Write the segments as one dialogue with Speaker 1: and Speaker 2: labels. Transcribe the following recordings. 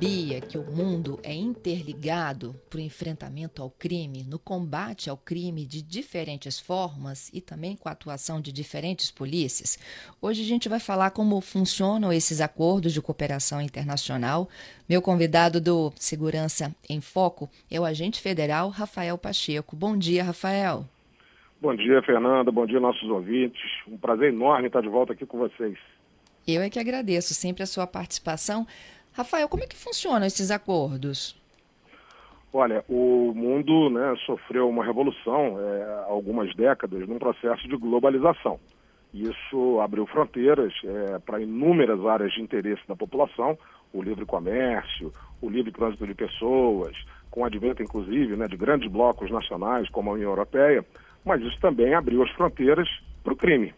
Speaker 1: Sabia que o mundo é interligado para o enfrentamento ao crime, no combate ao crime de diferentes formas e também com a atuação de diferentes polícias? Hoje a gente vai falar como funcionam esses acordos de cooperação internacional. Meu convidado do Segurança em Foco é o agente federal Rafael Pacheco. Bom dia, Rafael.
Speaker 2: Bom dia, Fernanda. Bom dia, nossos ouvintes. Um prazer enorme estar de volta aqui com vocês.
Speaker 1: Eu é que agradeço sempre a sua participação. Rafael, como é que funcionam esses acordos?
Speaker 2: Olha, o mundo né, sofreu uma revolução é, há algumas décadas num processo de globalização. Isso abriu fronteiras é, para inúmeras áreas de interesse da população, o livre comércio, o livre trânsito de pessoas, com o advento, inclusive, né, de grandes blocos nacionais como a União Europeia, mas isso também abriu as fronteiras para o crime.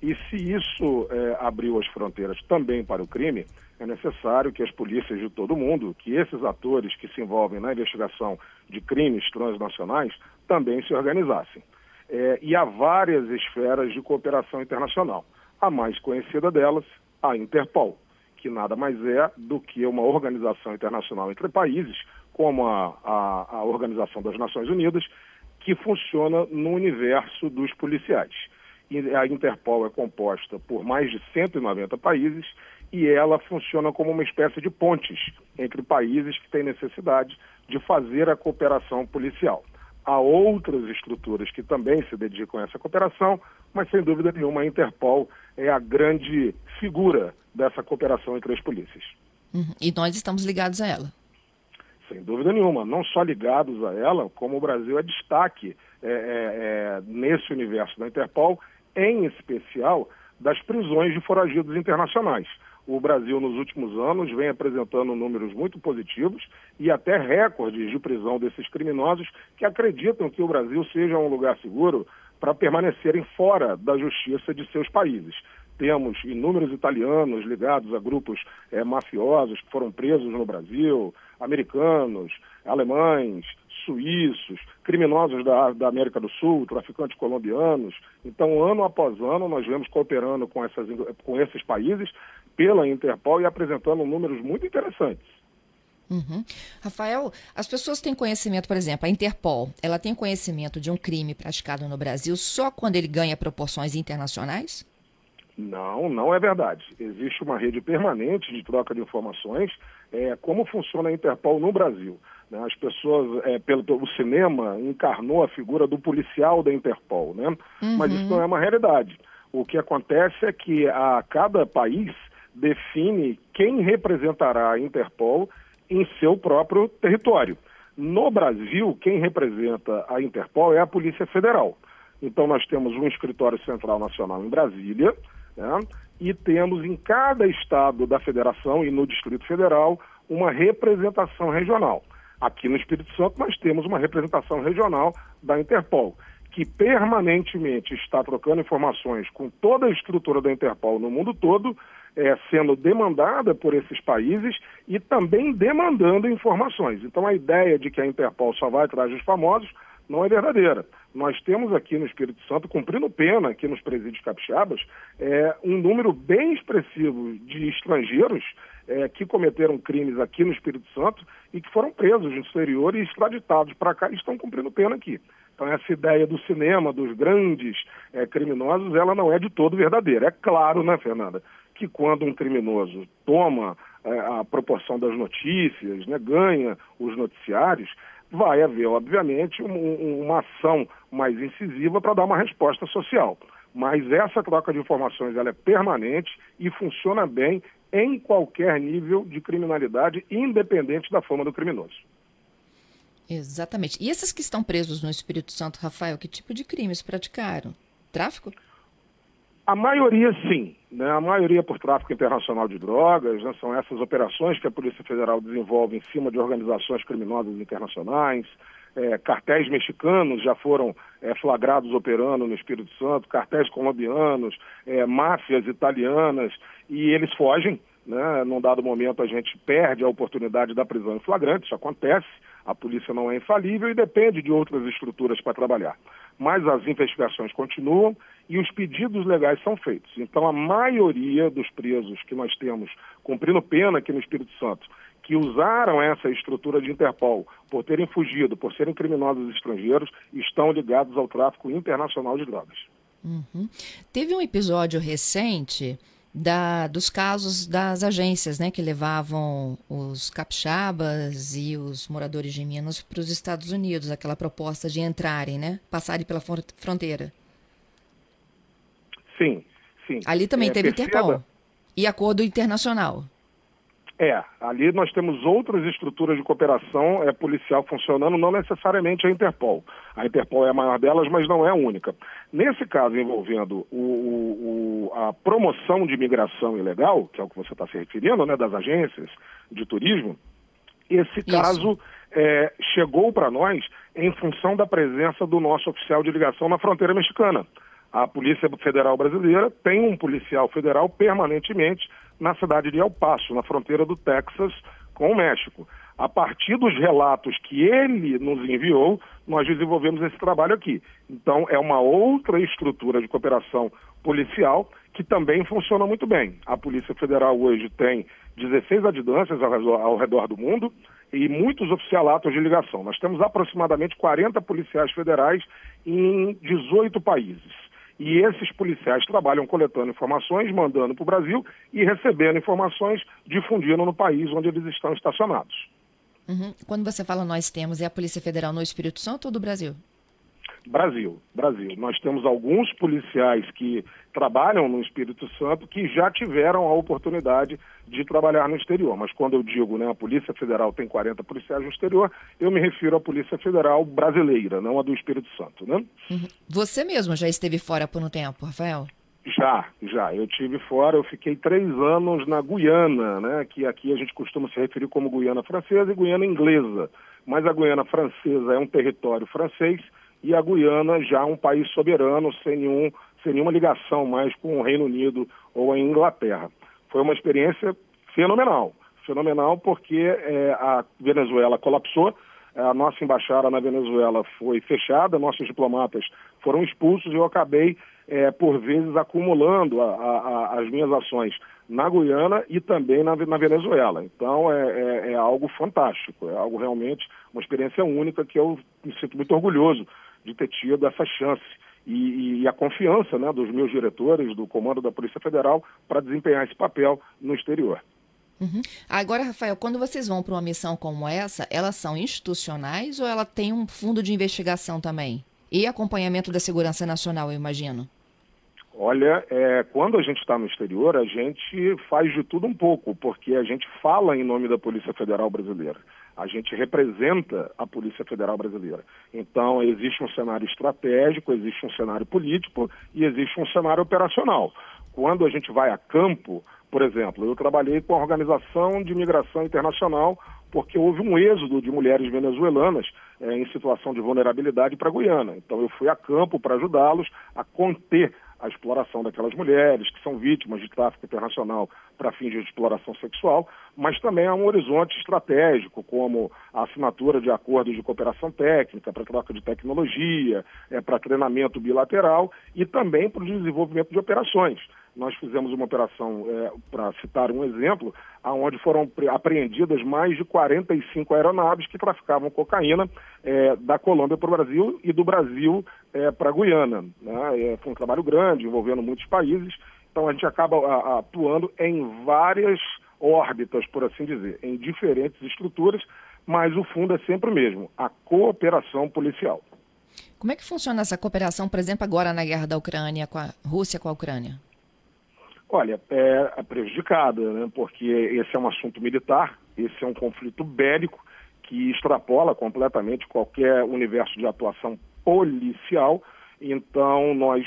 Speaker 2: E se isso é, abriu as fronteiras também para o crime, é necessário que as polícias de todo mundo, que esses atores que se envolvem na investigação de crimes transnacionais, também se organizassem. É, e há várias esferas de cooperação internacional. A mais conhecida delas, a Interpol, que nada mais é do que uma organização internacional entre países, como a, a, a Organização das Nações Unidas, que funciona no universo dos policiais. A Interpol é composta por mais de 190 países e ela funciona como uma espécie de pontes entre países que têm necessidade de fazer a cooperação policial. Há outras estruturas que também se dedicam a essa cooperação, mas sem dúvida nenhuma a Interpol é a grande figura dessa cooperação entre as polícias.
Speaker 1: Uhum. E nós estamos ligados a ela.
Speaker 2: Sem dúvida nenhuma, não só ligados a ela, como o Brasil é destaque é, é, é, nesse universo da Interpol em especial das prisões de foragidos internacionais. O Brasil, nos últimos anos, vem apresentando números muito positivos e até recordes de prisão desses criminosos que acreditam que o Brasil seja um lugar seguro para permanecerem fora da justiça de seus países. Temos inúmeros italianos ligados a grupos é, mafiosos que foram presos no Brasil, americanos, alemães, suíços, criminosos da, da América do Sul, traficantes colombianos. Então, ano após ano, nós vemos cooperando com, essas, com esses países pela Interpol e apresentando números muito interessantes.
Speaker 1: Uhum. Rafael, as pessoas têm conhecimento, por exemplo, a Interpol, ela tem conhecimento de um crime praticado no Brasil só quando ele ganha proporções internacionais?
Speaker 2: Não, não é verdade. Existe uma rede permanente de troca de informações. É, como funciona a Interpol no Brasil? Né? As pessoas, é, pelo, pelo cinema, encarnou a figura do policial da Interpol, né? Uhum. Mas isso não é uma realidade. O que acontece é que a cada país define quem representará a Interpol em seu próprio território. No Brasil, quem representa a Interpol é a Polícia Federal. Então, nós temos um escritório central nacional em Brasília, né? E temos em cada estado da federação e no Distrito Federal uma representação regional. Aqui no Espírito Santo nós temos uma representação regional da Interpol, que permanentemente está trocando informações com toda a estrutura da Interpol no mundo todo, é, sendo demandada por esses países e também demandando informações. Então a ideia de que a Interpol só vai atrás dos famosos não é verdadeira. Nós temos aqui no Espírito Santo, cumprindo pena aqui nos presídios capixabas, é, um número bem expressivo de estrangeiros é, que cometeram crimes aqui no Espírito Santo e que foram presos no exterior e extraditados para cá e estão cumprindo pena aqui. Então essa ideia do cinema, dos grandes é, criminosos, ela não é de todo verdadeira. É claro, né, Fernanda, que quando um criminoso toma é, a proporção das notícias, né, ganha os noticiários, vai haver, obviamente, um, uma ação mais incisiva para dar uma resposta social. Mas essa troca de informações ela é permanente e funciona bem em qualquer nível de criminalidade, independente da forma do criminoso.
Speaker 1: Exatamente. E esses que estão presos no Espírito Santo, Rafael, que tipo de crimes praticaram? Tráfico?
Speaker 2: A maioria, sim. Né? A maioria por tráfico internacional de drogas. Né? São essas operações que a Polícia Federal desenvolve em cima de organizações criminosas internacionais. É, cartéis mexicanos já foram é, flagrados operando no Espírito Santo, cartéis colombianos, é, máfias italianas, e eles fogem né? Num dado momento a gente perde a oportunidade da prisão em flagrante, isso acontece, a polícia não é infalível e depende de outras estruturas para trabalhar. Mas as investigações continuam e os pedidos legais são feitos. Então a maioria dos presos que nós temos cumprindo pena aqui no Espírito Santo que usaram essa estrutura de Interpol por terem fugido, por serem criminosos estrangeiros, estão ligados ao tráfico internacional de drogas.
Speaker 1: Uhum. Teve um episódio recente da, dos casos das agências né, que levavam os capixabas e os moradores de Minas para os Estados Unidos, aquela proposta de entrarem, né, passarem pela fronteira.
Speaker 2: Sim, sim.
Speaker 1: Ali também é, teve perceba... Interpol e acordo internacional.
Speaker 2: É, ali nós temos outras estruturas de cooperação é, policial funcionando, não necessariamente a Interpol. A Interpol é a maior delas, mas não é a única. Nesse caso envolvendo o, o, a promoção de imigração ilegal, que é o que você está se referindo, né, das agências de turismo, esse caso é, chegou para nós em função da presença do nosso oficial de ligação na fronteira mexicana. A Polícia Federal Brasileira tem um policial federal permanentemente na cidade de El Paso, na fronteira do Texas com o México. A partir dos relatos que ele nos enviou, nós desenvolvemos esse trabalho aqui. Então, é uma outra estrutura de cooperação policial que também funciona muito bem. A Polícia Federal hoje tem 16 adjudâncias ao redor, ao redor do mundo e muitos oficialatos de ligação. Nós temos aproximadamente 40 policiais federais em 18 países. E esses policiais trabalham coletando informações, mandando para o Brasil e recebendo informações, difundindo no país onde eles estão estacionados.
Speaker 1: Uhum. Quando você fala nós temos, é a Polícia Federal no Espírito Santo ou do Brasil?
Speaker 2: Brasil, Brasil. Nós temos alguns policiais que trabalham no Espírito Santo que já tiveram a oportunidade de trabalhar no exterior. Mas quando eu digo, né, a Polícia Federal tem 40 policiais no exterior, eu me refiro à Polícia Federal brasileira, não a do Espírito Santo, né?
Speaker 1: Uhum. Você mesmo já esteve fora por um tempo, Rafael?
Speaker 2: Já, já. Eu tive fora, eu fiquei três anos na Guiana, né? Que aqui a gente costuma se referir como Guiana Francesa e Guiana Inglesa. Mas a Guiana Francesa é um território francês e a Guiana já um país soberano, sem, nenhum, sem nenhuma ligação mais com o Reino Unido ou a Inglaterra. Foi uma experiência fenomenal, fenomenal porque é, a Venezuela colapsou, a nossa embaixada na Venezuela foi fechada, nossos diplomatas foram expulsos e eu acabei, é, por vezes, acumulando a, a, as minhas ações na Guiana e também na, na Venezuela. Então é, é, é, algo fantástico, é algo realmente, uma experiência única que eu me sinto muito orgulhoso de ter tido essa chance e, e a confiança né, dos meus diretores, do comando da Polícia Federal, para desempenhar esse papel no exterior.
Speaker 1: Uhum. Agora, Rafael, quando vocês vão para uma missão como essa, elas são institucionais ou ela tem um fundo de investigação também? E acompanhamento da segurança nacional, eu imagino.
Speaker 2: Olha, é, quando a gente está no exterior, a gente faz de tudo um pouco, porque a gente fala em nome da Polícia Federal Brasileira. A gente representa a Polícia Federal Brasileira. Então, existe um cenário estratégico, existe um cenário político e existe um cenário operacional. Quando a gente vai a campo, por exemplo, eu trabalhei com a Organização de Migração Internacional porque houve um êxodo de mulheres venezuelanas é, em situação de vulnerabilidade para a Guiana. Então, eu fui a campo para ajudá-los a conter a exploração daquelas mulheres que são vítimas de tráfico internacional para fins de exploração sexual, mas também há um horizonte estratégico, como a assinatura de acordos de cooperação técnica, para troca de tecnologia, é, para treinamento bilateral e também para o desenvolvimento de operações. Nós fizemos uma operação, é, para citar um exemplo, onde foram apreendidas mais de 45 aeronaves que traficavam cocaína é, da Colômbia para o Brasil e do Brasil é, para a Guiana. Né? É, foi um trabalho grande, envolvendo muitos países, então a gente acaba a, a, atuando em várias órbitas, por assim dizer, em diferentes estruturas, mas o fundo é sempre o mesmo, a cooperação policial.
Speaker 1: Como é que funciona essa cooperação, por exemplo, agora na guerra da Ucrânia, com a Rússia com a Ucrânia?
Speaker 2: Olha, é prejudicada, né? porque esse é um assunto militar, esse é um conflito bélico que extrapola completamente qualquer universo de atuação policial. Então, nós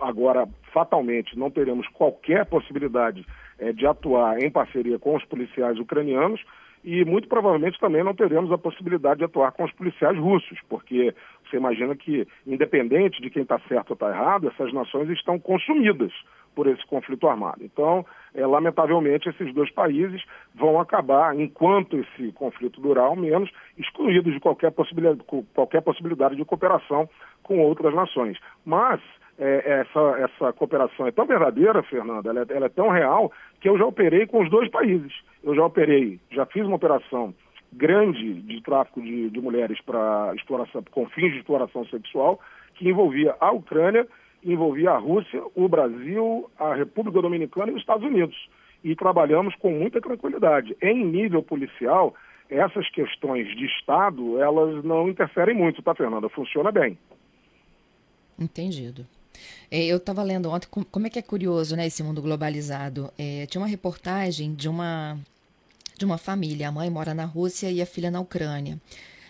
Speaker 2: agora fatalmente não teremos qualquer possibilidade é, de atuar em parceria com os policiais ucranianos e muito provavelmente também não teremos a possibilidade de atuar com os policiais russos, porque você imagina que, independente de quem está certo ou está errado, essas nações estão consumidas por esse conflito armado. Então, é, lamentavelmente, esses dois países vão acabar, enquanto esse conflito durar, ao menos, excluídos de qualquer possibilidade, qualquer possibilidade de cooperação com outras nações. Mas é, essa, essa cooperação é tão verdadeira, Fernanda, ela é, ela é tão real, que eu já operei com os dois países. Eu já operei, já fiz uma operação grande de tráfico de, de mulheres para exploração, com fins de exploração sexual, que envolvia a Ucrânia, envolvia a Rússia, o Brasil, a República Dominicana e os Estados Unidos. E trabalhamos com muita tranquilidade. Em nível policial, essas questões de Estado, elas não interferem muito, tá, Fernanda? Funciona bem.
Speaker 1: Entendido. É, eu estava lendo ontem como é que é curioso, né, esse mundo globalizado. É, tinha uma reportagem de uma de uma família. A mãe mora na Rússia e a filha na Ucrânia.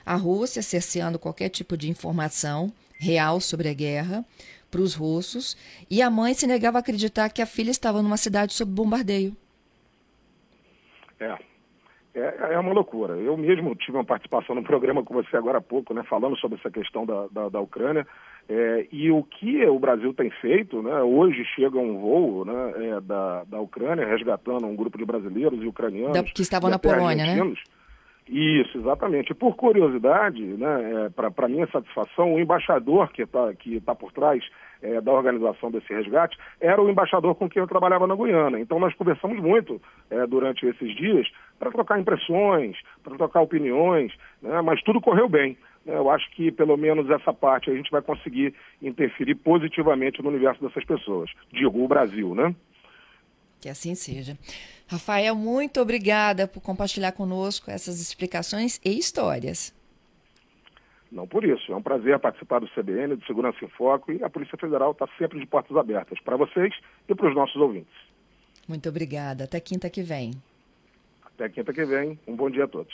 Speaker 1: A Rússia cerceando qualquer tipo de informação real sobre a guerra para os russos e a mãe se negava a acreditar que a filha estava numa cidade sob bombardeio.
Speaker 2: É, é, é uma loucura. Eu mesmo tive uma participação no programa com você agora há pouco, né, falando sobre essa questão da, da, da Ucrânia. É, e o que o Brasil tem feito, né, hoje chega um voo né, é, da, da Ucrânia resgatando um grupo de brasileiros e ucranianos. Da,
Speaker 1: que estavam na Polônia, né?
Speaker 2: Isso, exatamente. Por curiosidade, né, é, para minha satisfação, o embaixador que está que tá por trás é, da organização desse resgate era o embaixador com quem eu trabalhava na Guiana. Então nós conversamos muito é, durante esses dias para trocar impressões, para trocar opiniões, né, mas tudo correu bem. Eu acho que pelo menos essa parte a gente vai conseguir interferir positivamente no universo dessas pessoas. Digo, o Brasil, né?
Speaker 1: Que assim seja. Rafael, muito obrigada por compartilhar conosco essas explicações e histórias.
Speaker 2: Não por isso. É um prazer participar do CBN, do Segurança em Foco, e a Polícia Federal está sempre de portas abertas para vocês e para os nossos ouvintes.
Speaker 1: Muito obrigada. Até quinta que vem.
Speaker 2: Até quinta que vem. Um bom dia a todos.